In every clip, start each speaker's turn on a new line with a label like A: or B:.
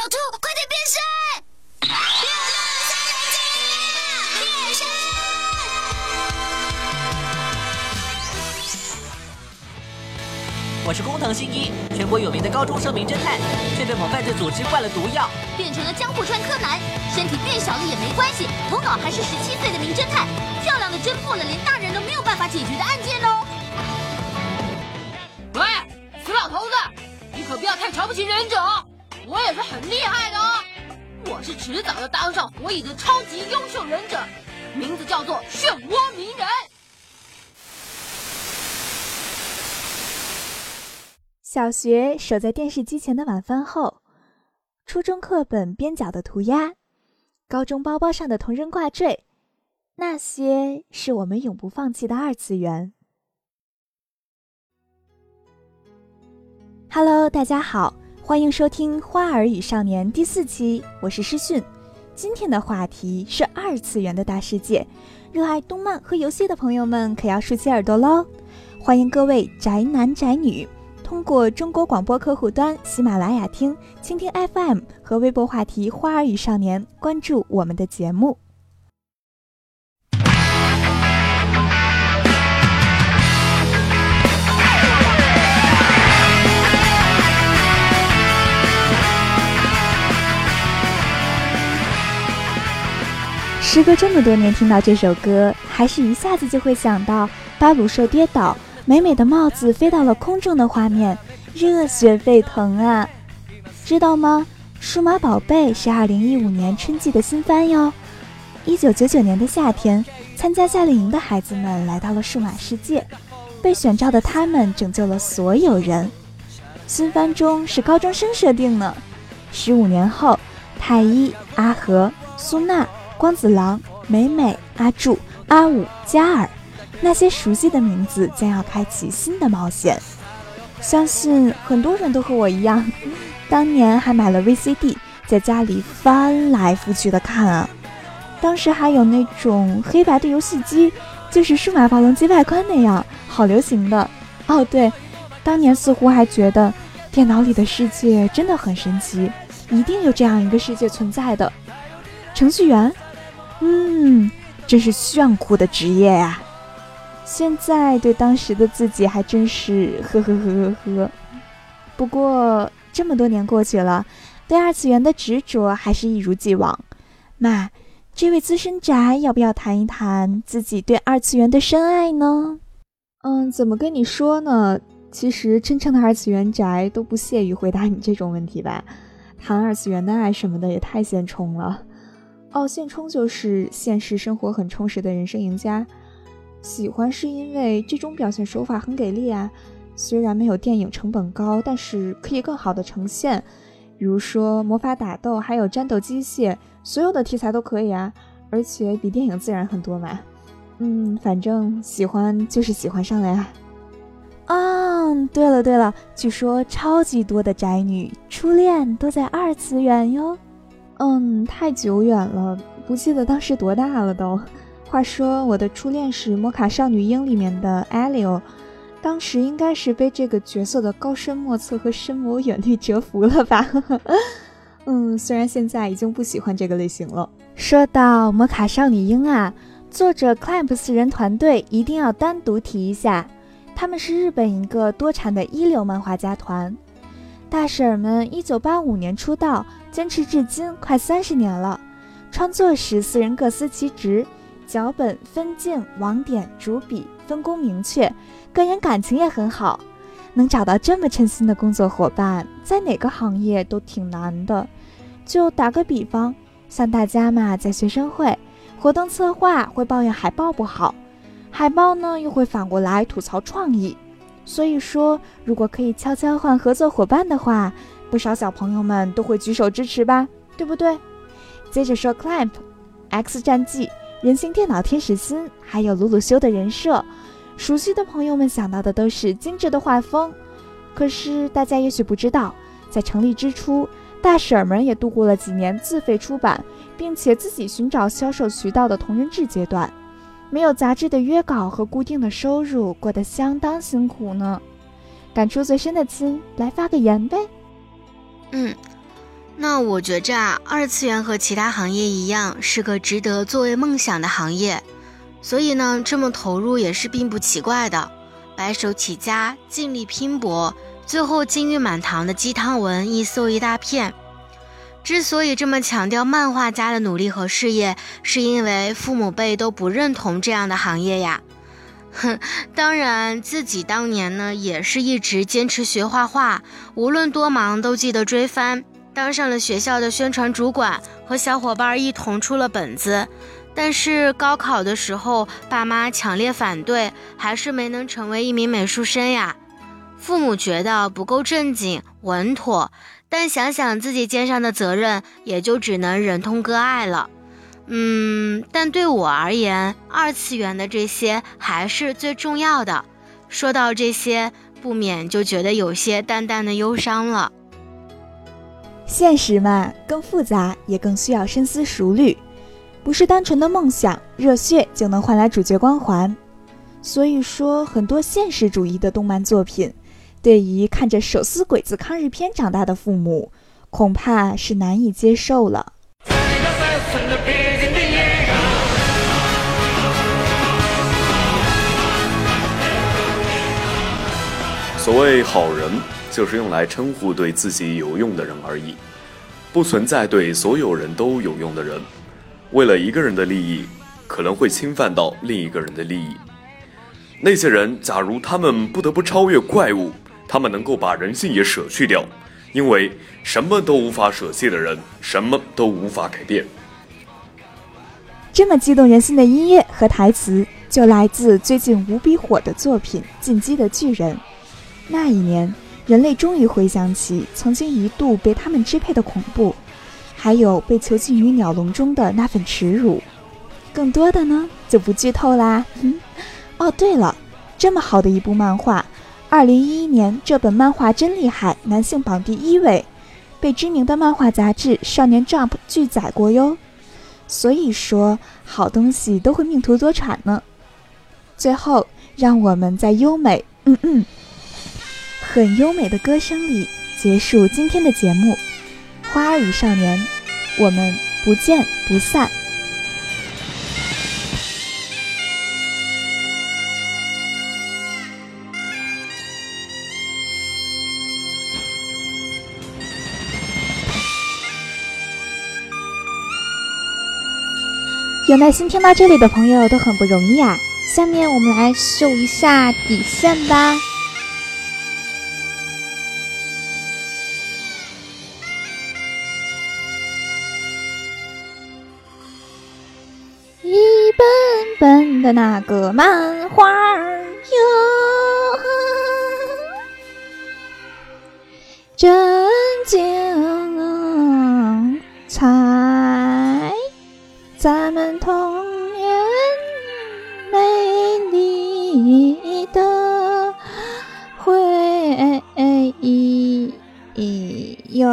A: 小兔，快点变身！变身！
B: 我是工藤新一，全国有名的高中生名侦探，却被某犯罪组织灌了毒药，
A: 变成了江户川柯南，身体变小了也没关系，头脑还是十七岁的名侦探，漂亮的侦破了连大人都没有办法解决的案件哦。
C: 喂，死老头子，你可不要太瞧不起忍者，我也是很厉害的哦，我是迟早要当上火影的超级优秀忍者，名字叫做漩涡鸣人。
D: 小学守在电视机前的晚饭后，初中课本边角的涂鸦，高中包包上的同人挂坠，那些是我们永不放弃的二次元。Hello，大家好，欢迎收听《花儿与少年》第四期，我是诗训。今天的话题是二次元的大世界，热爱动漫和游戏的朋友们可要竖起耳朵喽！欢迎各位宅男宅女。通过中国广播客户端、喜马拉雅听、蜻蜓 FM 和微博话题“花儿与少年”关注我们的节目。时隔这么多年，听到这首歌，还是一下子就会想到巴鲁兽跌倒。美美的帽子飞到了空中的画面，热血沸腾啊！知道吗？《数码宝贝》是二零一五年春季的新番哟。一九九九年的夏天，参加夏令营的孩子们来到了数码世界，被选召的他们拯救了所有人。新番中是高中生设定呢。十五年后，太一、阿和、苏娜、光子郎、美美、阿柱、阿武、嘉尔。那些熟悉的名字将要开启新的冒险，相信很多人都和我一样，当年还买了 VCD，在家里翻来覆去的看啊。当时还有那种黑白的游戏机，就是数码暴龙机外观那样，好流行的。哦，对，当年似乎还觉得电脑里的世界真的很神奇，一定有这样一个世界存在的。程序员，嗯，真是炫酷的职业呀。现在对当时的自己还真是呵呵呵呵呵。不过这么多年过去了，对二次元的执着还是一如既往。那这位资深宅要不要谈一谈自己对二次元的深爱呢？嗯，怎么跟你说呢？其实真正的二次元宅都不屑于回答你这种问题吧。谈二次元的爱什么的也太现充了。哦，现充就是现实生活很充实的人生赢家。喜欢是因为这种表现手法很给力啊，虽然没有电影成本高，但是可以更好的呈现。比如说魔法打斗，还有战斗机械，所有的题材都可以啊，而且比电影自然很多嘛。嗯，反正喜欢就是喜欢上了呀。嗯，对了对了，据说超级多的宅女初恋都在二次元哟。嗯，太久远了，不记得当时多大了都。话说，我的初恋是《魔卡少女樱》里面的艾利欧，当时应该是被这个角色的高深莫测和深谋远虑折服了吧？嗯，虽然现在已经不喜欢这个类型了。说到《魔卡少女樱》啊，作者 Clamp 四人团队一定要单独提一下，他们是日本一个多产的一流漫画家团。大婶儿们一九八五年出道，坚持至今快三十年了。创作时，四人各司其职。脚本、分镜、网点、主笔分工明确，个人感情也很好，能找到这么称心的工作伙伴，在哪个行业都挺难的。就打个比方，像大家嘛，在学生会活动策划会抱怨海报不好，海报呢又会反过来吐槽创意。所以说，如果可以悄悄换合作伙伴的话，不少小朋友们都会举手支持吧，对不对？接着说，Clamp X 战记。人形电脑天使心，还有鲁鲁修的人设，熟悉的朋友们想到的都是精致的画风。可是大家也许不知道，在成立之初，大婶儿们也度过了几年自费出版，并且自己寻找销售渠道的同人志阶段，没有杂志的约稿和固定的收入，过得相当辛苦呢。感触最深的亲，来发个言呗。
E: 嗯，那我觉着啊，二次元和其他行业一样，是个值得作为梦想的行业，所以呢，这么投入也是并不奇怪的。白手起家，尽力拼搏，最后金玉满堂的鸡汤文一搜一大片。之所以这么强调漫画家的努力和事业，是因为父母辈都不认同这样的行业呀。哼，当然自己当年呢，也是一直坚持学画画，无论多忙都记得追番，当上了学校的宣传主管，和小伙伴一同出了本子。但是高考的时候，爸妈强烈反对，还是没能成为一名美术生呀。父母觉得不够正经稳妥。但想想自己肩上的责任，也就只能忍痛割爱了。嗯，但对我而言，二次元的这些还是最重要的。说到这些，不免就觉得有些淡淡的忧伤了。
D: 现实嘛，更复杂，也更需要深思熟虑，不是单纯的梦想、热血就能换来主角光环。所以说，很多现实主义的动漫作品。对于看着手撕鬼子抗日片长大的父母，恐怕是难以接受了。
F: 所谓好人，就是用来称呼对自己有用的人而已，不存在对所有人都有用的人。为了一个人的利益，可能会侵犯到另一个人的利益。那些人，假如他们不得不超越怪物。他们能够把人性也舍去掉，因为什么都无法舍弃的人，什么都无法改变。
D: 这么激动人心的音乐和台词，就来自最近无比火的作品《进击的巨人》。那一年，人类终于回想起曾经一度被他们支配的恐怖，还有被囚禁于鸟笼中的那份耻辱。更多的呢，就不剧透啦。哦，对了，这么好的一部漫画。二零一一年，这本漫画真厉害，男性榜第一位，被知名的漫画杂志《少年 Jump》拒载过哟。所以说，好东西都会命途多舛呢。最后，让我们在优美，嗯嗯，很优美的歌声里结束今天的节目。花儿与少年，我们不见不散。有耐心听到这里的朋友都很不容易啊！下面我们来秀一下底线吧。一本本的那个漫画哟，真精咱们童年美丽的回忆哟。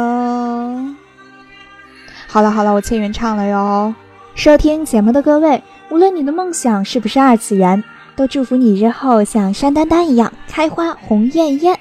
D: 好了好了，我切原唱了哟。收听节目的各位，无论你的梦想是不是二次元，都祝福你日后像山丹丹一样开花红艳艳。